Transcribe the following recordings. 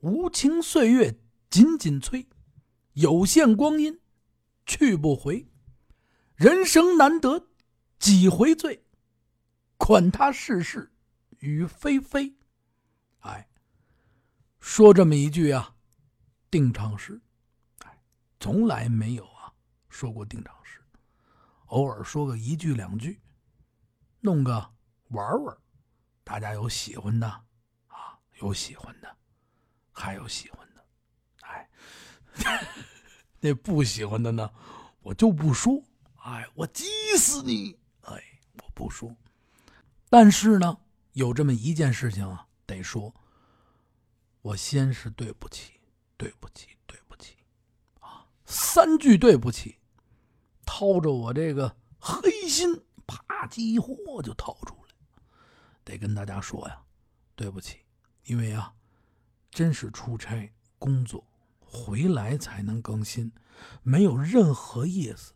无情岁月紧紧催，有限光阴去不回。人生难得几回醉，管他世事与非非。哎，说这么一句啊，定场诗，哎，从来没有啊说过定场诗，偶尔说个一句两句，弄个玩玩。大家有喜欢的啊，有喜欢的，还有喜欢的，哎，那不喜欢的呢，我就不说。哎，我急死你！哎，我不说。但是呢，有这么一件事情啊，得说。我先是对不起，对不起，对不起，啊，三句对不起，掏着我这个黑心，啪叽一豁就掏出来。得跟大家说呀，对不起，因为啊，真是出差工作回来才能更新，没有任何意思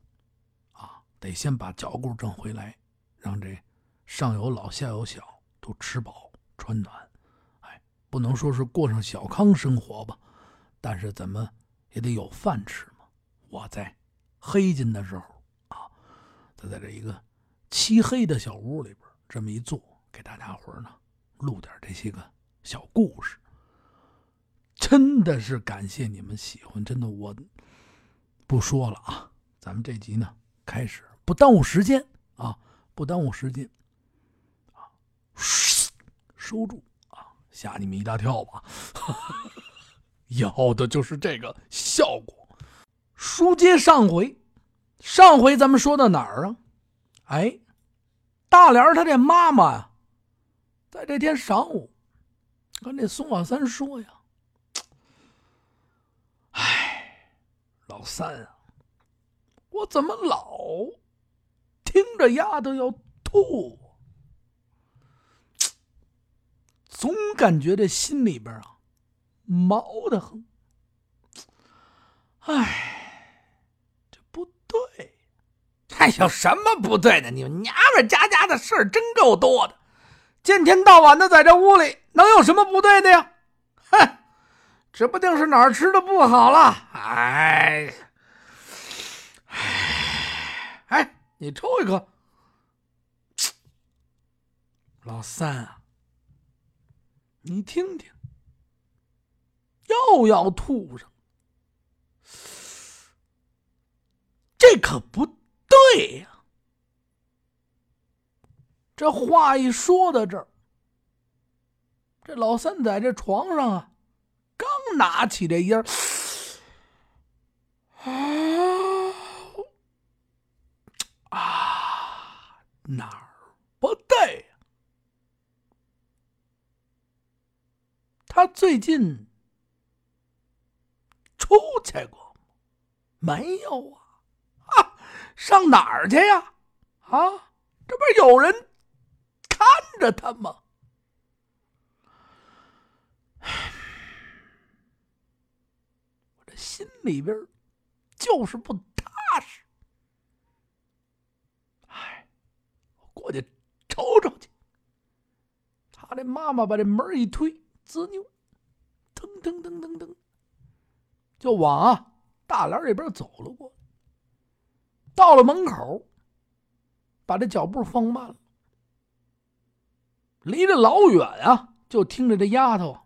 啊。得先把脚骨挣回来，让这上有老下有小都吃饱穿暖，哎，不能说是过上小康生活吧，但是怎么也得有饭吃嘛。我在黑金的时候啊，他在这一个漆黑的小屋里边这么一坐，给大家伙呢录点这些个小故事，真的是感谢你们喜欢，真的我不说了啊，咱们这集呢开始。不耽误时间啊！不耽误时间啊！收住啊！吓你们一大跳吧！要的就是这个效果。书接上回，上回咱们说到哪儿啊？哎，大莲他这妈妈呀，在这天晌午跟这宋老三说呀：“哎，老三啊，我怎么老……”听着丫头要吐，总感觉这心里边啊毛的很。哎，这不对！还有什么不对的？你们娘们家家的事儿真够多的，见天到晚的在这屋里，能有什么不对的呀？哼，指不定是哪儿吃的不好了。哎，哎，哎。你抽一颗，老三啊，你听听，又要吐上，这可不对呀！这话一说到这儿，这老三在这床上啊，刚拿起这烟儿。哪儿不对？他最近出去过吗没有啊？啊，上哪儿去呀？啊，这不是有人看着他吗？我这心里边就是不踏实。过去瞅瞅去。他的妈妈把这门一推，滋扭，腾腾腾腾腾，就往啊大帘这边走了过。到了门口，把这脚步放慢了，离着老远啊，就听着这丫头，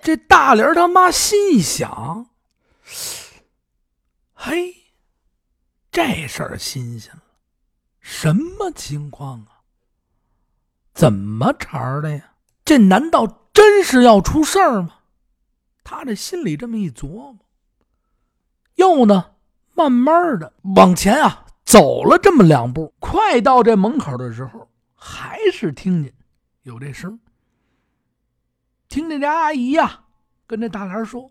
这大莲他妈心一想，嘿。这事儿新鲜了，什么情况啊？怎么茬的呀？这难道真是要出事儿吗？他这心里这么一琢磨，又呢，慢慢的往前啊走了这么两步，快到这门口的时候，还是听见有这声。听见这阿姨呀跟这大莲说：“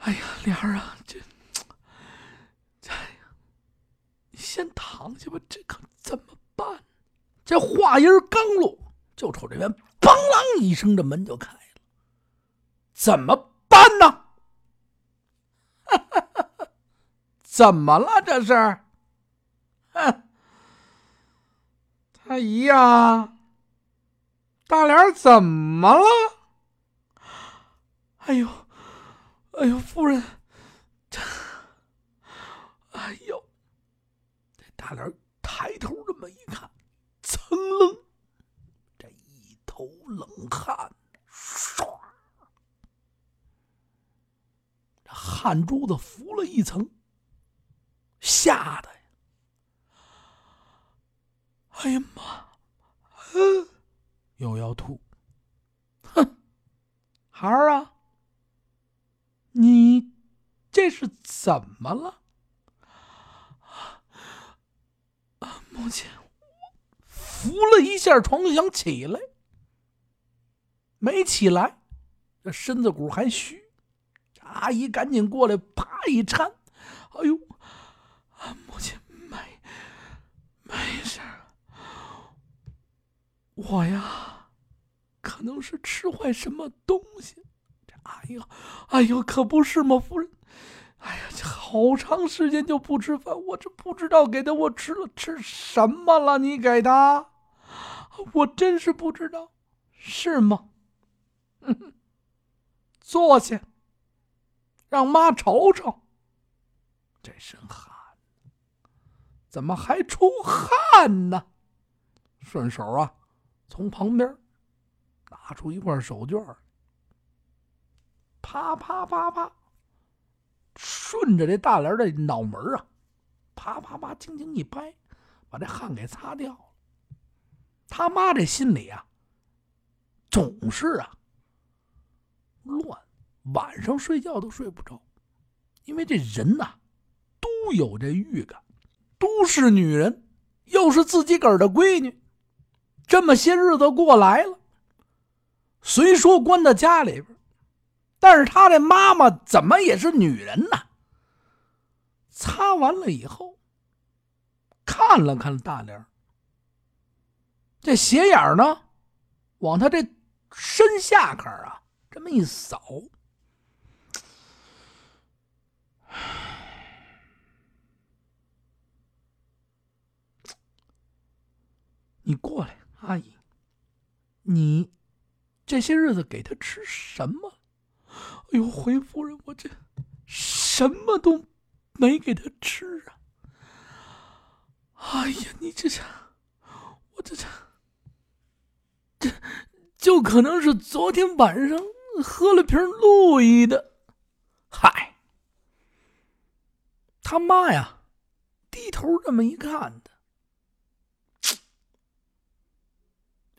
哎呀，莲儿啊，这……”先躺下吧，这可怎么办？这话音刚落，就瞅这边“梆啷”一声，这门就开了。怎么办呢？怎么了？这是？哼，他姨呀，大莲怎么了？哎呦，哎呦，夫人，这，哎呦，这大脸抬头这么一看，噌楞，这一头冷汗，唰，这汗珠子浮了一层，吓得呀，哎呀妈，嗯，又要吐，哼，孩儿啊。你这是怎么了？母亲，扶了一下床就，想起来，没起来，这身子骨还虚。阿姨赶紧过来，啪一搀，哎呦，啊，母亲没没事，我呀，可能是吃坏什么东西。哎呀，哎呦，可不是吗，夫人！哎呀，好长时间就不吃饭，我这不知道给他我吃了吃什么了。你给他，我真是不知道，是吗？坐下，让妈瞅瞅。这身汗，怎么还出汗呢？顺手啊，从旁边拿出一块手绢啪啪啪啪，顺着这大莲的脑门啊，啪啪啪，轻轻一拍，把这汗给擦掉了。他妈这心里啊，总是啊乱，晚上睡觉都睡不着，因为这人呐都有这预感，都是女人，又是自己个儿的闺女，这么些日子过来了，虽说关在家里边。但是他的妈妈怎么也是女人呢？擦完了以后，看了看大莲这斜眼呢，往他这身下坎啊这么一扫，你过来，阿姨，你这些日子给他吃什么？哎呦，回夫人，我这什么都没给他吃啊！哎呀，你这这，我这这，这就可能是昨天晚上喝了瓶路易的。嗨，他妈呀，低头这么一看的，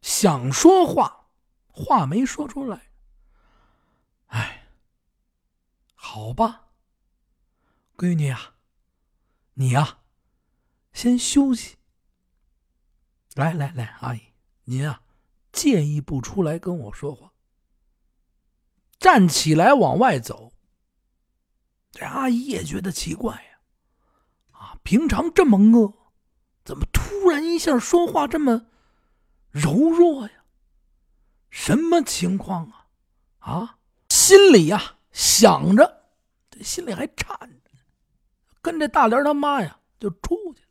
想说话，话没说出来。好吧，闺女呀，你呀，先休息。来来来，阿姨，您啊，借一步出来跟我说话。站起来往外走。这阿姨也觉得奇怪呀，啊，平常这么饿，怎么突然一下说话这么柔弱呀？什么情况啊？啊，心里呀想着。心里还颤着，跟着大莲他妈呀就出去了。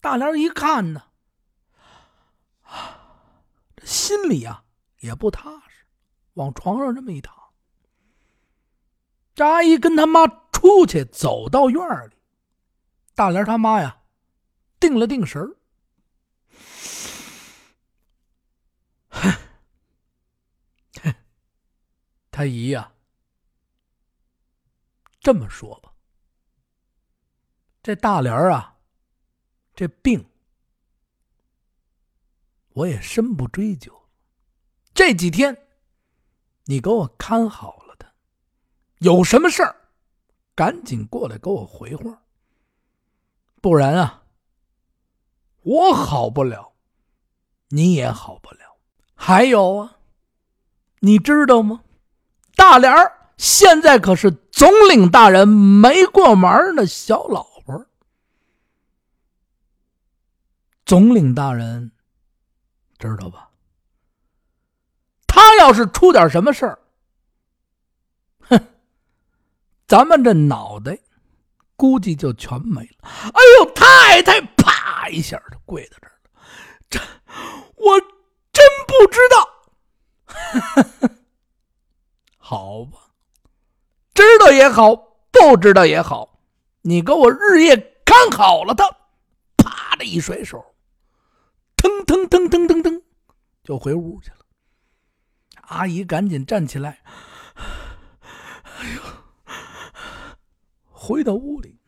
大莲一看呢，这心里呀也不踏实，往床上这么一躺。这阿姨跟他妈出去，走到院里，大莲他妈呀定了定神儿，他姨呀。这么说吧，这大莲啊，这病我也深不追究。这几天你给我看好了他，有什么事儿赶紧过来给我回话，不然啊，我好不了，你也好不了。还有啊，你知道吗？大莲儿。现在可是总领大人没过门的小老婆。总领大人知道吧？他要是出点什么事儿，哼，咱们这脑袋估计就全没了。哎呦，太太，啪一下就跪在这儿了。这我真不知道。好吧，道也好，不知道也好，你给我日夜看好了他。啪的一甩手，腾腾腾腾腾腾，就回屋去了。阿姨赶紧站起来，哎呦，回到屋里，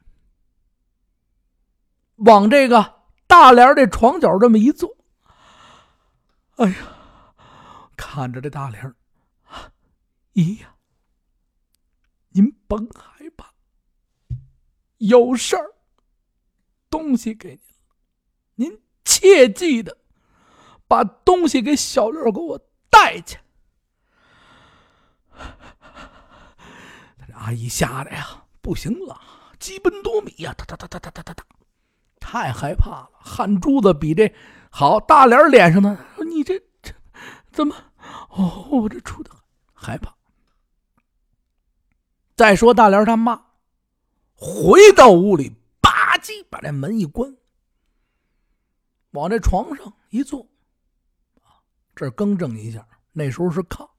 往这个大帘的床角这么一坐，哎呀，看着这大帘咦呀，您甭害怕，有事儿，东西给您，您切记的，把东西给小六给我带去。这阿姨吓得呀，不行了，基奔多米呀，哒哒哒哒哒哒哒哒，太害怕了，汗珠子比这好大脸脸上呢。你这这怎么？哦，我这出的害怕。再说大莲他妈回到屋里，吧唧把这门一关，往这床上一坐，这更正一下，那时候是炕，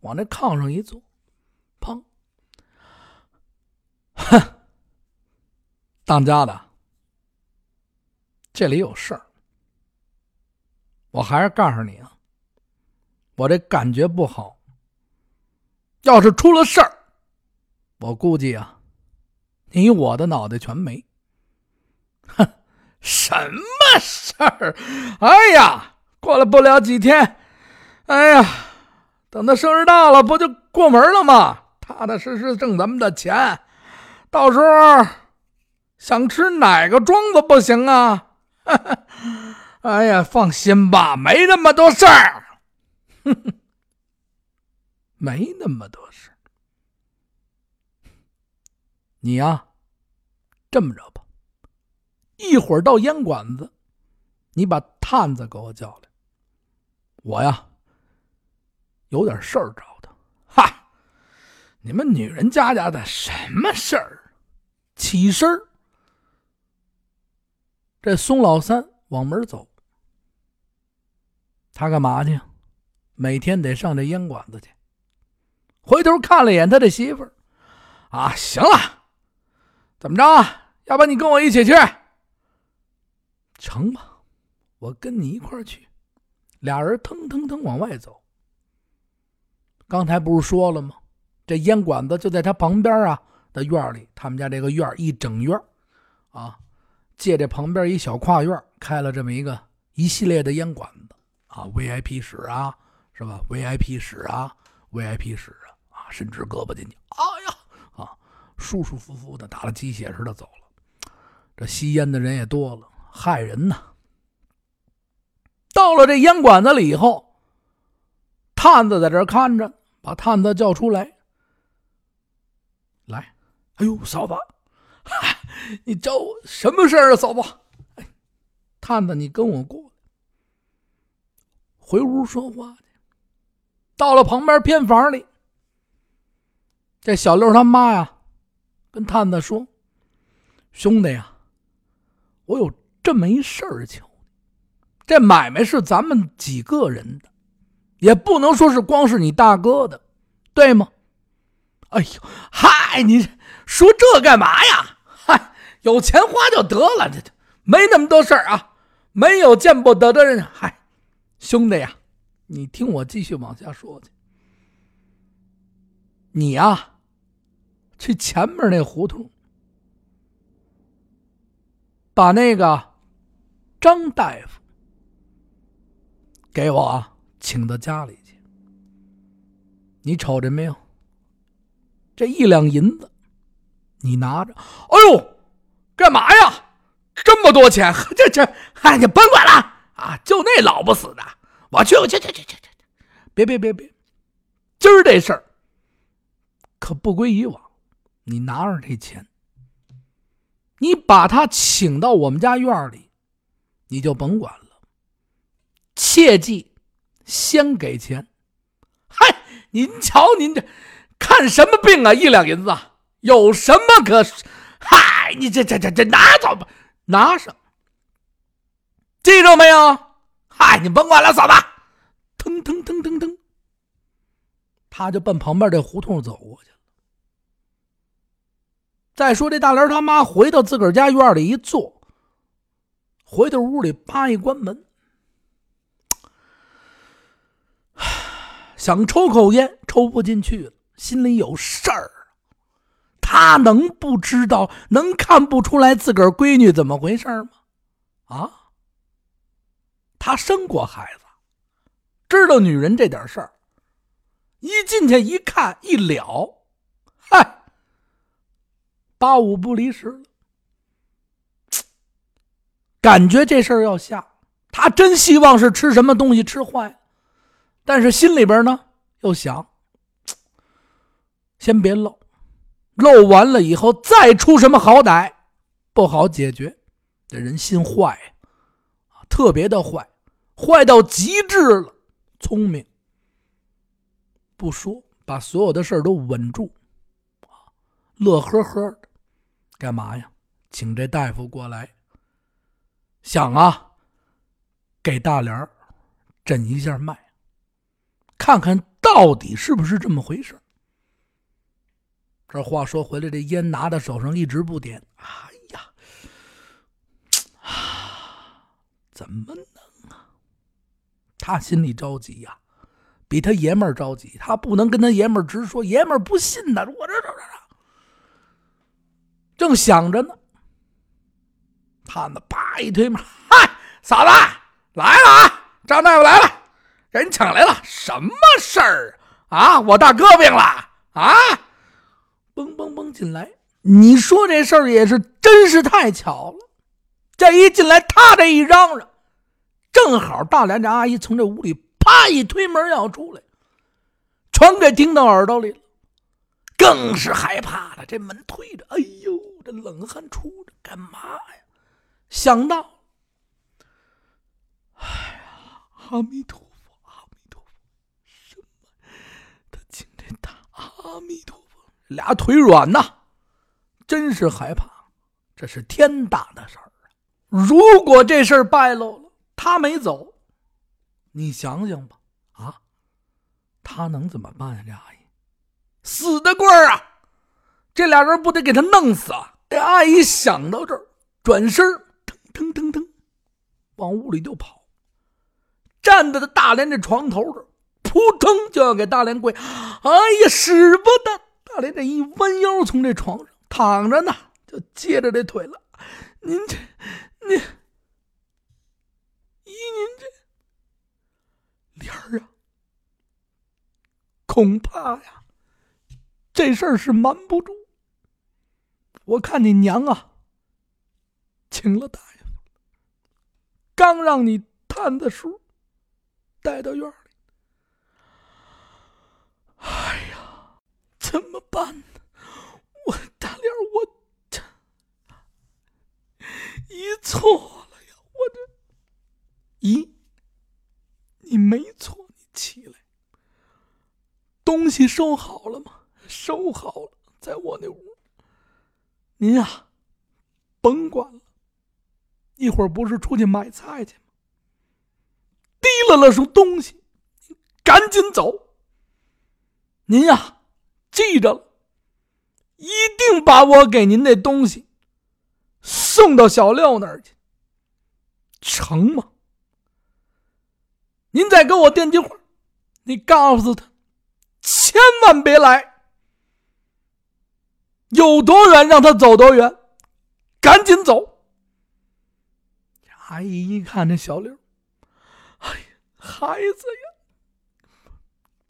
往那炕上一坐，砰。哼，当家的，这里有事儿，我还是告诉你啊，我这感觉不好。要是出了事儿，我估计啊，你我的脑袋全没。哼，什么事儿？哎呀，过了不了几天，哎呀，等他生日到了，不就过门了吗？踏踏实实挣咱们的钱。到时候想吃哪个庄子不行啊？哈哈哎呀，放心吧，没那么多事儿，没那么多事你呀，这么着吧，一会儿到烟馆子，你把探子给我叫来。我呀，有点事儿找他。哈，你们女人家家的什么事儿？起身这宋老三往门走，他干嘛去？每天得上这烟馆子去。回头看了一眼他的媳妇儿，啊，行了，怎么着？要不你跟我一起去？成吧，我跟你一块去。俩人腾腾腾往外走。刚才不是说了吗？这烟馆子就在他旁边啊。的院里，他们家这个院一整院啊，借这旁边一小跨院开了这么一个一系列的烟馆子啊，VIP 室啊，是吧？VIP 室啊，VIP 室啊，啊，伸直胳膊进去，哎呀，舒舒服服的打了鸡血似的走了。这吸烟的人也多了，害人呐。到了这烟馆子里以后，探子在这看着，把探子叫出来，来。哎呦，嫂子，你找我什么事儿啊？嫂子，探子，你跟我过来，回屋说话去。到了旁边偏房里，这小六他妈呀，跟探子说：“兄弟呀，我有这么一事儿求你。这买卖是咱们几个人的，也不能说是光是你大哥的，对吗？”哎呦，嗨，你说这干嘛呀？嗨，有钱花就得了，这这没那么多事儿啊，没有见不得的人。嗨，兄弟呀，你听我继续往下说去。你呀，去前面那胡同，把那个张大夫给我请到家里去。你瞅着没有？这一两银子，你拿着。哎呦，干嘛呀？这么多钱？这这，哎，你甭管了啊！就那老不死的，我去，我去，去去去去！别别别别！今儿这事儿可不归以往。你拿着这钱，你把他请到我们家院里，你就甭管了。切记，先给钱。嗨，您瞧您这。看什么病啊？一两银子，有什么可？嗨，你这这这这拿走吧，拿上。记住没有？嗨，你甭管了，嫂子，腾腾腾腾腾，他就奔旁边这胡同走过去了。再说这大莲他妈回到自个儿家院里一坐，回到屋里叭一关门，想抽口烟抽不进去了，心里有事儿。他能不知道，能看不出来自个儿闺女怎么回事吗？啊？他生过孩子，知道女人这点事儿。一进去一看一了，嗨，八五不离十。感觉这事儿要下，他真希望是吃什么东西吃坏，但是心里边呢又想，先别漏，漏完了以后再出什么好歹，不好解决。这人心坏特别的坏。坏到极致了，聪明。不说，把所有的事都稳住，乐呵呵的，干嘛呀？请这大夫过来，想啊，给大莲诊一下脉，看看到底是不是这么回事。这话说回来，这烟拿在手上一直不点。哎呀，啊，怎么能啊？他心里着急呀，比他爷们儿着急。他不能跟他爷们儿直说，爷们儿不信呢。我这这这，正想着呢，他呢，啪一推门，嗨，嫂子来了啊！张大夫来了，人抢来了。什么事儿啊？我大哥病了啊！嘣嘣嘣进来，你说这事儿也是真是太巧了。这一进来，他这一嚷嚷。正好大连这阿姨从这屋里啪一推门要出来，全给听到耳朵里了，更是害怕了。这门推着，哎呦，冷汗出着，干嘛呀？想到，哎呀，阿弥陀佛，阿弥陀佛，什么？他今天打阿弥陀佛，俩腿软呐，真是害怕，这是天大的事儿啊！如果这事儿败露了。他没走，你想想吧，啊，他能怎么办呀？这阿姨死的棍儿啊！这俩人不得给他弄死啊！这阿姨想到这儿，转身腾腾腾腾往屋里就跑，站在大连这床头这扑腾就要给大连跪。哎呀，使不得！大连这一弯腰从这床上躺着呢，就接着这腿了。您这，您。依您这莲儿啊，恐怕呀，这事儿是瞒不住。我看你娘啊，请了大夫，刚让你探的书带到院里。哎呀，怎么办呢？我大莲，我这一错了呀！我这。咦，你没错，你起来。东西收好了吗？收好了，在我那屋。您呀，甭管了，一会儿不是出去买菜去吗？提了了束东西，赶紧走。您呀，记着了，一定把我给您那东西送到小廖那儿去，成吗？您再给我电句话，你告诉他，千万别来，有多远让他走多远，赶紧走。阿姨一看这小刘，哎呀，孩子呀，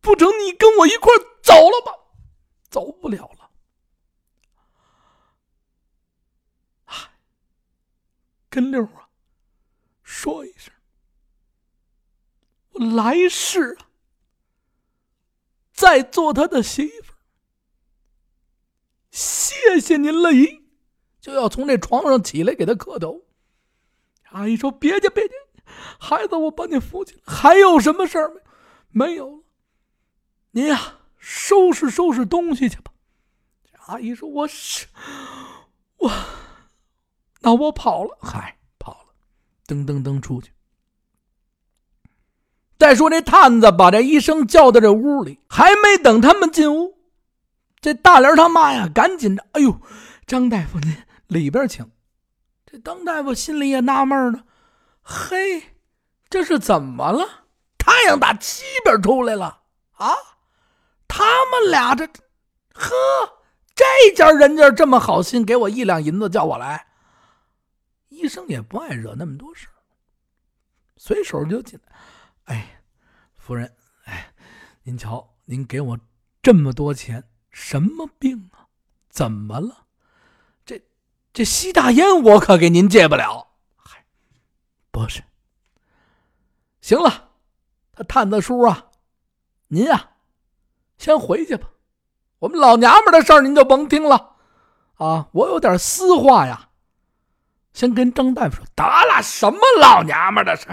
不成，你跟我一块走了吧？走不了了，跟六啊说一声。我来世啊，再做他的媳妇谢谢您了，姨，就要从这床上起来给他磕头。阿姨说：“别介，别介，孩子，我把你扶起来。还有什么事儿没？没有了。您呀，收拾收拾东西去吧。”阿姨说：“我是我，那我跑了。嗨，跑了，噔噔噔出去。”再说这探子把这医生叫到这屋里，还没等他们进屋，这大莲他妈呀，赶紧的，哎呦，张大夫您里边请。这张大夫心里也纳闷呢，嘿，这是怎么了？太阳打西边出来了啊！他们俩这，呵，这家人家这么好心，给我一两银子叫我来。医生也不爱惹那么多事随手就进。哎，夫人，哎，您瞧，您给我这么多钱，什么病啊？怎么了？这这吸大烟，我可给您戒不了。嗨，不是。行了，他探子叔啊，您呀，先回去吧。我们老娘们的事儿您就甭听了啊！我有点私话呀。先跟张大夫说，得了，什么老娘们的事？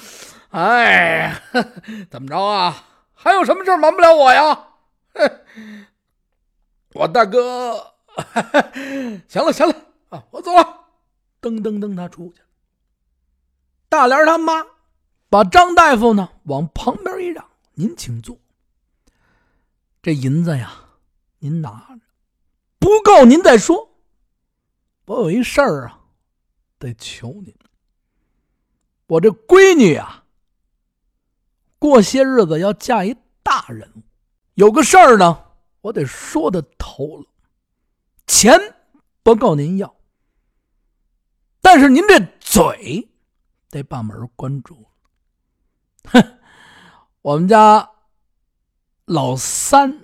哎，怎么着啊？还有什么事瞒不了我呀？我大哥，行了行了啊，我走了。噔噔噔，他出去了。大莲他妈把张大夫呢往旁边一让：“您请坐。这银子呀，您拿着，不够您再说。我有一事儿啊。”得求您，我这闺女啊，过些日子要嫁一大人物，有个事儿呢，我得说的头了。钱不够您要，但是您这嘴得把门关住哼，我们家老三，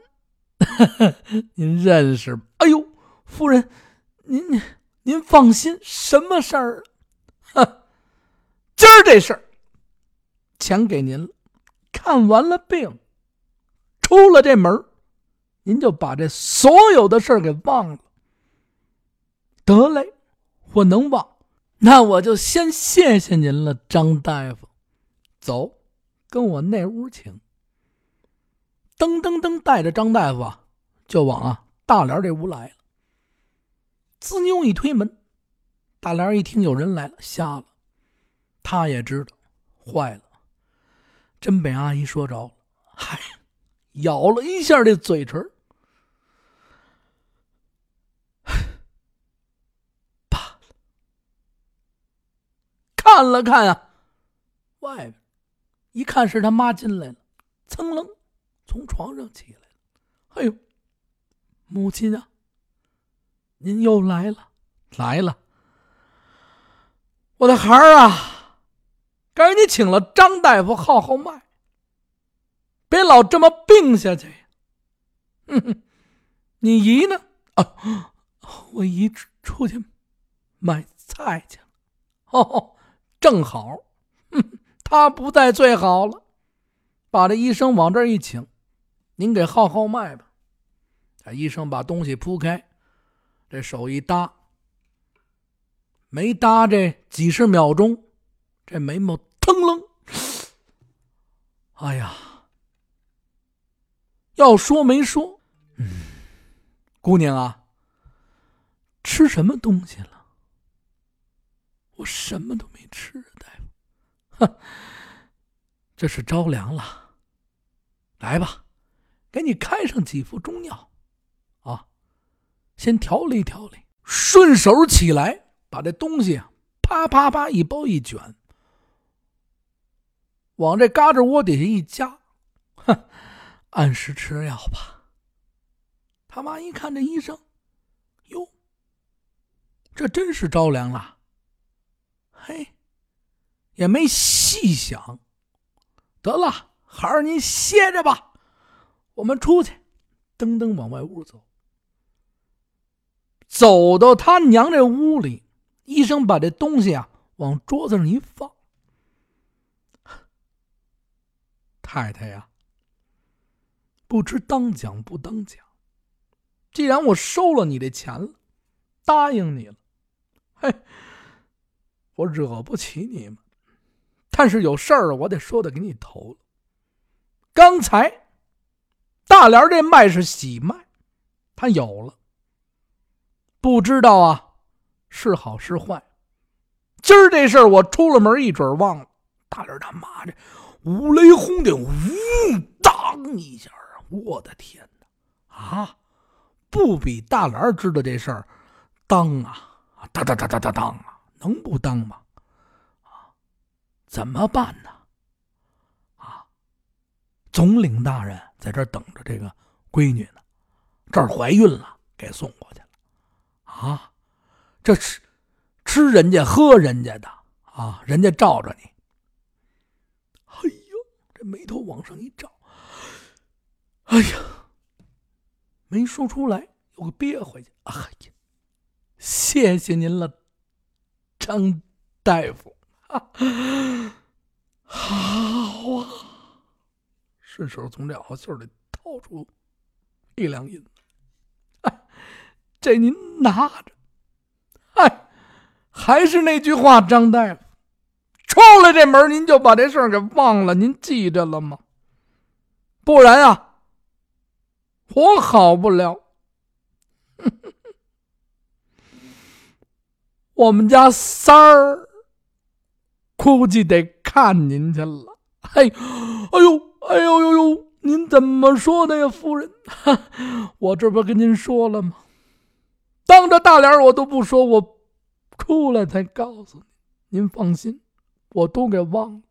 您认识？哎呦，夫人，您您。放心，什么事儿？哼，今儿这事儿，钱给您了。看完了病，出了这门，您就把这所有的事儿给忘了。得嘞，我能忘，那我就先谢谢您了，张大夫。走，跟我那屋请。噔噔噔，带着张大夫啊，就往啊大莲这屋来了。滋妞一推门，大莲一听有人来了，瞎了。他也知道，坏了，真被阿姨说着了。嗨，咬了一下这嘴唇，罢了。看了看啊，外边一看是他妈进来了，噌楞从床上起来了。哎呦，母亲啊！您又来了，来了，我的孩儿啊，该你请了张大夫号号脉，别老这么病下去。哼哼，你姨呢？啊，我姨出去买菜去了。哦，正好，哼，他不在最好了。把这医生往这儿一请，您给号号脉吧。这医生把东西铺开。这手一搭，没搭这几十秒钟，这眉毛腾楞。哎呀，要说没说，嗯，姑娘啊，吃什么东西了？我什么都没吃，大夫。哼，这是着凉了。来吧，给你开上几副中药。啊先调理调理，顺手起来，把这东西，啪啪啪一包一卷，往这嘎吱窝底下一夹，哼，按时吃药吧。他妈一看这医生，哟，这真是着凉了。嘿，也没细想，得了，孩儿您歇着吧，我们出去，噔噔往外屋走。走到他娘这屋里，医生把这东西啊往桌子上一放。太太呀，不知当讲不当讲。既然我收了你的钱了，答应你了，嘿，我惹不起你们。但是有事儿我得说的给你头。刚才大莲这脉是喜脉，他有了。不知道啊，是好是坏。今儿这事儿我出了门一准忘了。大莲他妈的，五雷轰顶，呜，当一下啊！我的天哪！啊，不比大莲知道这事儿，当啊，当当当当当当啊，能不当吗？啊，怎么办呢？啊，总领大人在这等着这个闺女呢，这儿怀孕了，给送过去了。啊，这吃吃人家喝人家的啊，人家罩着你。哎呦，这眉头往上一皱，哎呀，没说出来，又给憋回去。哎呀，谢谢您了，张大夫。啊，好啊，顺手从这袄袖里掏出一两银子。这您拿着，哎，还是那句话，张大夫，出了这门您就把这事儿给忘了，您记着了吗？不然啊，我好不了。我们家三儿估计得看您去了。嘿，哎呦，哎呦呦呦，您怎么说的呀，夫人？我这不跟您说了吗？当着大脸我都不说，我出来才告诉您。您放心，我都给忘了，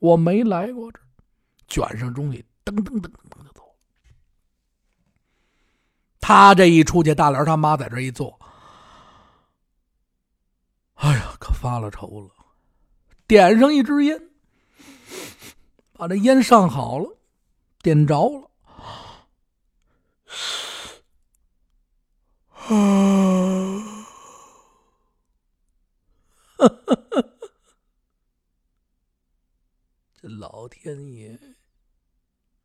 我没来过这。卷上东西，噔噔噔噔就走了。他这一出去，大脸他妈在这一坐，哎呀，可发了愁了。点上一支烟，把这烟上好了，点着了。这老天爷，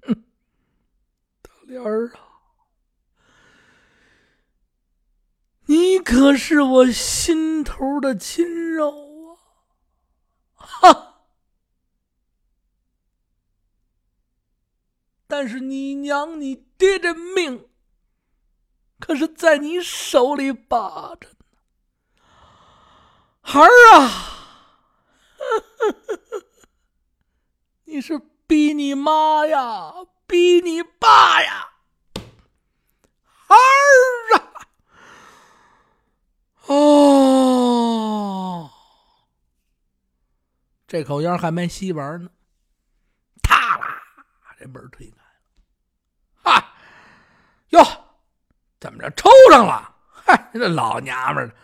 哼！大莲儿啊，你可是我心头的亲肉啊！哈！但是你娘你爹这命。可是，在你手里把着呢，孩儿啊，你是逼你妈呀，逼你爸呀，孩儿啊，哦，这口烟还没吸完呢，啪啦，这门推开了，哈，哟。怎么着抽上了？嗨，这老娘们儿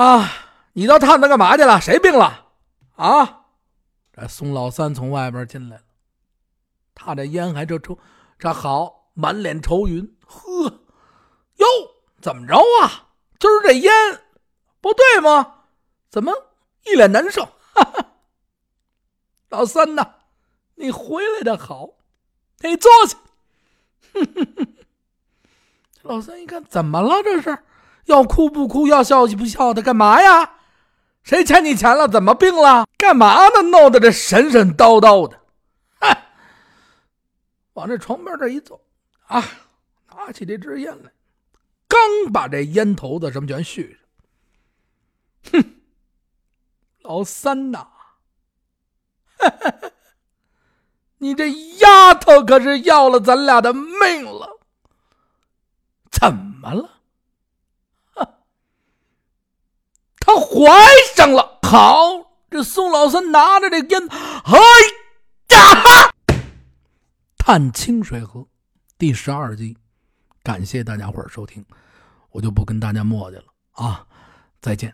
啊！你到探子干嘛去了？谁病了？啊！这宋老三从外边进来了，他这烟还这抽，这好，满脸愁云。呵，哟，怎么着啊？今儿这烟不对吗？怎么一脸难受？哈哈，老三呐，你回来的好，你坐下。哼哼哼。老三一看，怎么了？这是要哭不哭，要笑不笑的，干嘛呀？谁欠你钱了？怎么病了？干嘛呢？弄得这神神叨叨的，往这床边这一坐，啊，拿起这支烟来，刚把这烟头子什么全续上，哼！老三呐，你这丫头可是要了咱俩的命了！怎么了？他怀上了。好，这宋老三拿着这烟，哎呀！探清水河第十二集，感谢大家伙收听，我就不跟大家磨叽了啊，再见。